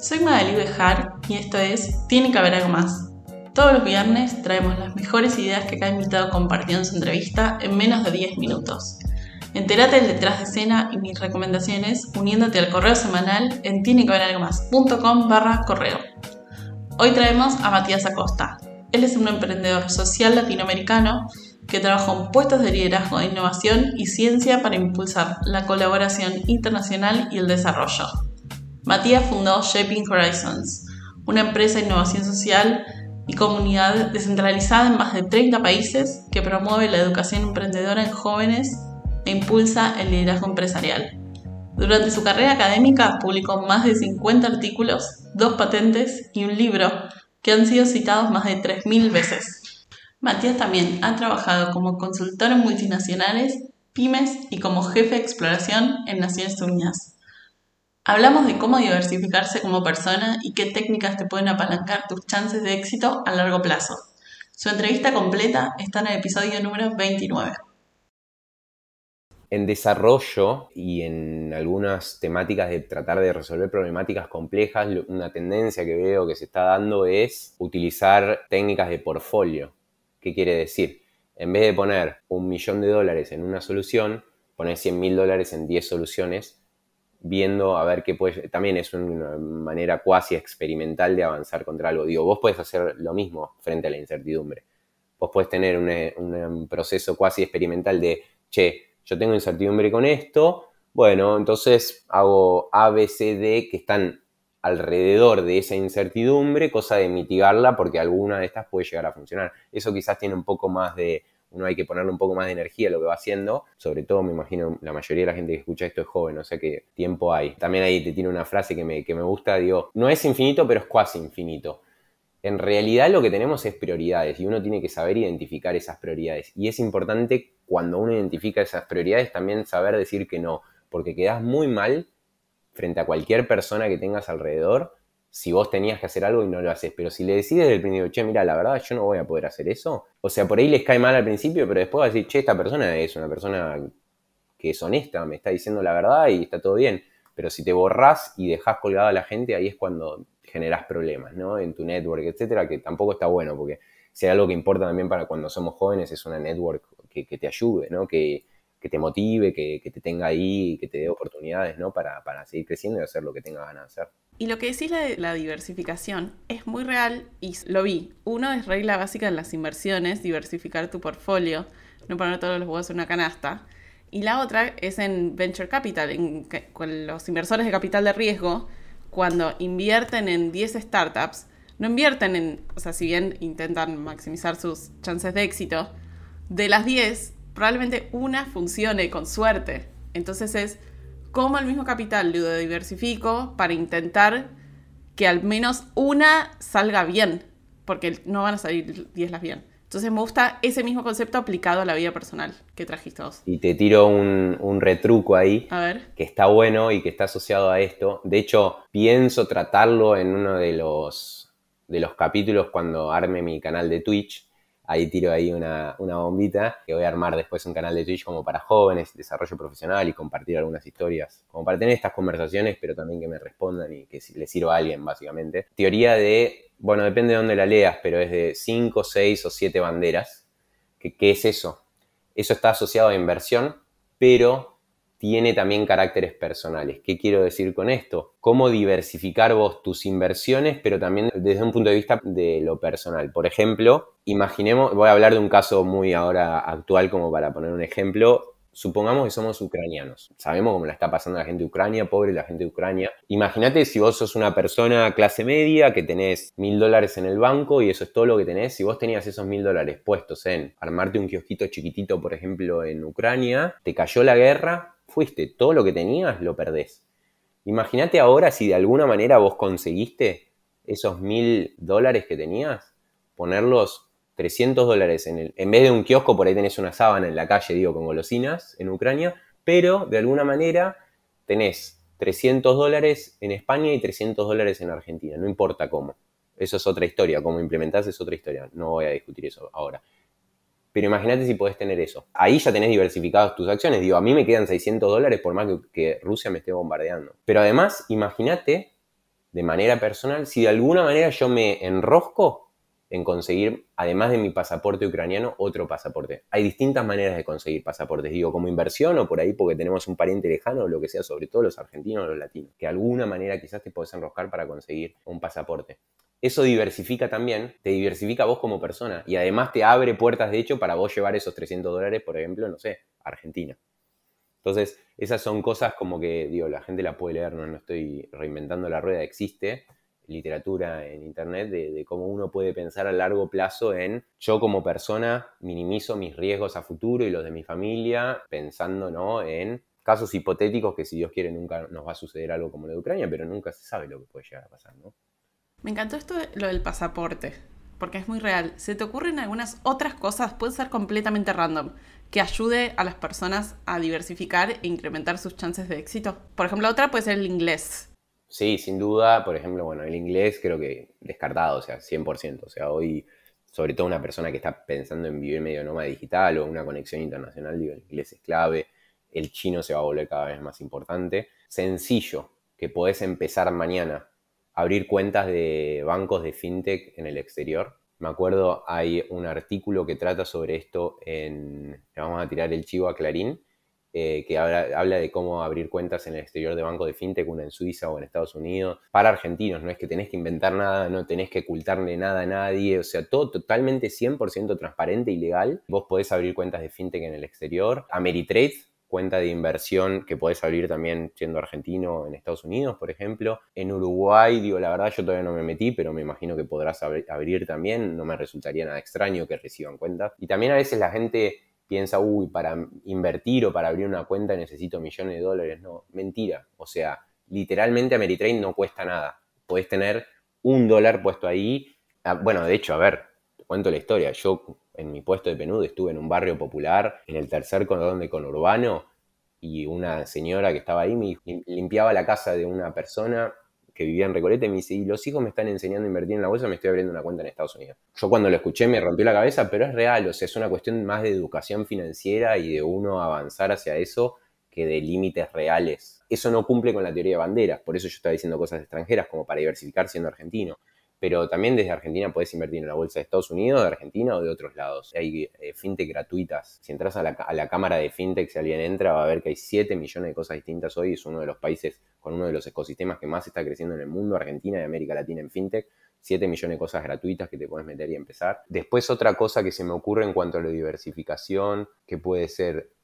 Soy Magali Bejar y esto es Tiene que haber algo más. Todos los viernes traemos las mejores ideas que cada invitado compartió en su entrevista en menos de 10 minutos. Entérate del detrás de escena y mis recomendaciones uniéndote al correo semanal en más.com barra correo. Hoy traemos a Matías Acosta. Él es un emprendedor social latinoamericano que trabaja en puestos de liderazgo de innovación y ciencia para impulsar la colaboración internacional y el desarrollo. Matías fundó Shaping Horizons, una empresa de innovación social y comunidad descentralizada en más de 30 países que promueve la educación emprendedora en jóvenes e impulsa el liderazgo empresarial. Durante su carrera académica publicó más de 50 artículos, dos patentes y un libro que han sido citados más de 3.000 veces. Matías también ha trabajado como consultor en multinacionales, pymes y como jefe de exploración en Naciones Unidas. Hablamos de cómo diversificarse como persona y qué técnicas te pueden apalancar tus chances de éxito a largo plazo. Su entrevista completa está en el episodio número 29. En desarrollo y en algunas temáticas de tratar de resolver problemáticas complejas, una tendencia que veo que se está dando es utilizar técnicas de portfolio. ¿Qué quiere decir? En vez de poner un millón de dólares en una solución, poner 100 mil dólares en 10 soluciones viendo a ver qué puede, también es una manera cuasi experimental de avanzar contra algo. Digo, vos podés hacer lo mismo frente a la incertidumbre. Vos podés tener un, proceso cuasi experimental de, che, yo tengo incertidumbre con esto, bueno, entonces hago A, B, C, D que están alrededor de esa incertidumbre, cosa de mitigarla porque alguna de estas puede llegar a funcionar. Eso quizás tiene un poco más de uno hay que ponerle un poco más de energía a lo que va haciendo. Sobre todo, me imagino, la mayoría de la gente que escucha esto es joven, o sea que tiempo hay. También ahí te tiene una frase que me, que me gusta, digo, no es infinito, pero es cuasi infinito. En realidad lo que tenemos es prioridades y uno tiene que saber identificar esas prioridades. Y es importante cuando uno identifica esas prioridades también saber decir que no, porque quedas muy mal frente a cualquier persona que tengas alrededor si vos tenías que hacer algo y no lo haces. Pero si le decides desde el principio, che, mira, la verdad yo no voy a poder hacer eso. O sea, por ahí les cae mal al principio, pero después va a decir, che, esta persona es una persona que es honesta, me está diciendo la verdad y está todo bien. Pero si te borrás y dejás colgada a la gente, ahí es cuando generás problemas, ¿no? En tu network, etcétera, que tampoco está bueno, porque si hay algo que importa también para cuando somos jóvenes es una network que, que te ayude, ¿no? Que, que te motive, que, te tenga ahí, que te dé oportunidades, ¿no? Para, seguir creciendo y hacer lo que tengas ganas de hacer. Y lo que decís de la diversificación es muy real y lo vi. Uno es regla básica en las inversiones, diversificar tu portfolio, no poner todos los huevos en una canasta. Y la otra es en venture capital, en, con los inversores de capital de riesgo, cuando invierten en 10 startups, no invierten en, o sea, si bien intentan maximizar sus chances de éxito, de las 10 probablemente una funcione con suerte. Entonces es como el mismo capital lo diversifico para intentar que al menos una salga bien, porque no van a salir 10 las bien. Entonces me gusta ese mismo concepto aplicado a la vida personal que trajiste vos. Y te tiro un, un, retruco ahí, a ver. que está bueno y que está asociado a esto. De hecho, pienso tratarlo en uno de los, de los capítulos cuando arme mi canal de Twitch, ahí tiro ahí una, bombita, que voy a armar después un canal de Twitch como para jóvenes, desarrollo profesional y compartir algunas historias, como para tener estas conversaciones, pero también que me respondan y que les sirva a alguien, básicamente. Teoría de, bueno, depende de dónde la leas, pero es de 5, 6 o 7 banderas. ¿Qué, ¿Qué es eso? Eso está asociado a inversión, pero tiene también caracteres personales. ¿Qué quiero decir con esto? Cómo diversificar vos tus inversiones, pero también desde un punto de vista de lo personal. Por ejemplo, imaginemos, voy a hablar de un caso muy ahora actual como para poner un ejemplo. Supongamos que somos ucranianos. Sabemos cómo la está pasando la gente de Ucrania, pobre la gente de Ucrania. Imagínate si vos sos una persona clase media que tenés mil dólares en el banco y eso es todo lo que tenés. Si vos tenías esos mil dólares puestos en armarte un kiosquito chiquitito, por ejemplo, en Ucrania, te cayó la guerra, fuiste, todo lo que tenías lo perdés. Imagínate ahora si de alguna manera vos conseguiste esos mil dólares que tenías, ponerlos 300 dólares en el, en vez de un kiosco, por ahí tenés una sábana en la calle, digo, con golosinas en Ucrania, pero de alguna manera tenés 300 dólares en España y 300 dólares en Argentina, no importa cómo. Eso es otra historia, cómo implementás es otra historia, no voy a discutir eso ahora. Pero imagínate si podés tener eso. Ahí ya tenés diversificadas tus acciones. Digo, a mí me quedan 600 dólares por más que, Rusia me esté bombardeando. Pero además, imagínate de manera personal, si de alguna manera yo me enrosco en conseguir, además de mi pasaporte ucraniano, otro pasaporte. Hay distintas maneras de conseguir pasaportes, digo, como inversión o por ahí porque tenemos un pariente lejano o lo que sea, sobre todo los argentinos o los latinos, que de alguna manera quizás te puedes enroscar para conseguir un pasaporte. Eso diversifica también, te diversifica vos como persona y además te abre puertas, de hecho, para vos llevar esos 300 dólares, por ejemplo, no sé, a Argentina. Entonces, esas son cosas como que, digo, la gente la puede leer, no, no estoy reinventando la rueda, existe, literatura en internet de, cómo uno puede pensar a largo plazo en yo como persona minimizo mis riesgos a futuro y los de mi familia pensando ¿no? en casos hipotéticos que si Dios quiere nunca nos va a suceder algo como lo de Ucrania, pero nunca se sabe lo que puede llegar a pasar. ¿no? Me encantó esto de lo del pasaporte, porque es muy real. ¿Se te ocurren algunas otras cosas, puede ser completamente random, que ayude a las personas a diversificar e incrementar sus chances de éxito? Por ejemplo, otra puede ser el inglés Sí, sin duda, por ejemplo, bueno, el inglés creo que descartado, o sea, 100%. O sea, hoy, sobre todo una persona que está pensando en vivir medio nómada digital o una conexión internacional, digo, el inglés es clave, el chino se va a volver cada vez más importante. Sencillo, que podés empezar mañana, abrir cuentas de bancos de fintech en el exterior. Me acuerdo, hay un artículo que trata sobre esto en, le vamos a tirar el chivo a Clarín, eh, que habla, de cómo abrir cuentas en el exterior de banco de fintech, una en Suiza o en Estados Unidos, para argentinos. No es que tenés que inventar nada, no tenés que ocultarle nada a nadie, o sea, todo totalmente 100% transparente y legal. Vos podés abrir cuentas de fintech en el exterior. Ameritrade, cuenta de inversión que podés abrir también siendo argentino en Estados Unidos, por ejemplo. En Uruguay, digo, la verdad yo todavía no me metí, pero me imagino que podrás abrir también. No me resultaría nada extraño que reciban cuentas. Y también a veces la gente piensa, uy, para invertir o para abrir una cuenta necesito millones de dólares. No, mentira. O sea, literalmente Ameritrade no cuesta nada. Podés tener un dólar puesto ahí. Ah, bueno, de hecho, a ver, te cuento la historia. Yo en mi puesto de penudo estuve en un barrio popular, en el tercer cordón de conurbano, y una señora que estaba ahí me limpiaba la casa de una persona que vivía en Recoleta y me dice, y los hijos me están enseñando a invertir en la bolsa, me estoy abriendo una cuenta en Estados Unidos. Yo cuando lo escuché me rompió la cabeza, pero es real, o sea, es una cuestión más de educación financiera y de uno avanzar hacia eso que de límites reales. Eso no cumple con la teoría de banderas, por eso yo estaba diciendo cosas extranjeras como para diversificar siendo argentino pero también desde Argentina puedes invertir en la bolsa de Estados Unidos, de Argentina o de otros lados. Hay eh, fintech gratuitas. Si entras a la, cámara de fintech, si alguien entra, va a ver que hay 7 millones de cosas distintas hoy. Es uno de los países con uno de los ecosistemas que más está creciendo en el mundo, Argentina y América Latina en fintech. 7 millones de cosas gratuitas que te puedes meter y empezar. Después otra cosa que se me ocurre en cuanto a la diversificación, que puede ser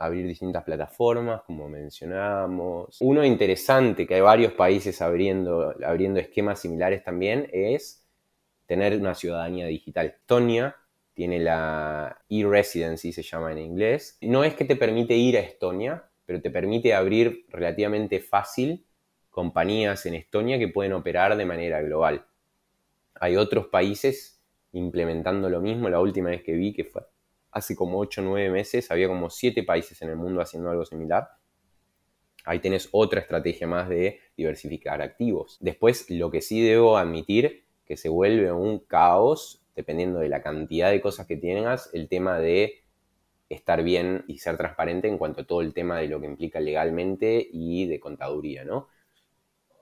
abrir distintas plataformas, como mencionábamos. Uno interesante, que hay varios países abriendo, abriendo esquemas similares también, es tener una ciudadanía digital. Estonia tiene la e-residency, se llama en inglés. No es que te permite ir a Estonia, pero te permite abrir relativamente fácil compañías en Estonia que pueden operar de manera global. Hay otros países implementando lo mismo. La última vez que vi, que fue hace como 8 o 9 meses había como 7 países en el mundo haciendo algo similar. Ahí tenés otra estrategia más de diversificar activos. Después, lo que sí debo admitir, que se vuelve un caos, dependiendo de la cantidad de cosas que tengas, el tema de estar bien y ser transparente en cuanto a todo el tema de lo que implica legalmente y de contaduría, ¿no?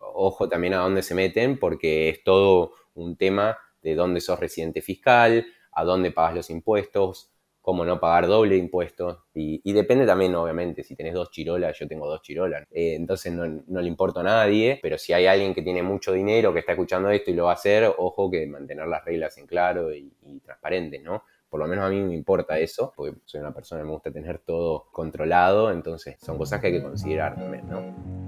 Ojo también a dónde se meten, porque es todo un tema de dónde sos residente fiscal, a dónde pagas los impuestos, cómo no pagar doble impuesto. Y, depende también, obviamente, si tenés dos chirolas, yo tengo dos chirolas. Eh, entonces no, le importa a nadie, pero si hay alguien que tiene mucho dinero que está escuchando esto y lo va a hacer, ojo que mantener las reglas en claro y, y transparentes, ¿no? Por lo menos a mí me importa eso, porque soy una persona que me gusta tener todo controlado, entonces son cosas que hay que considerar también, ¿no?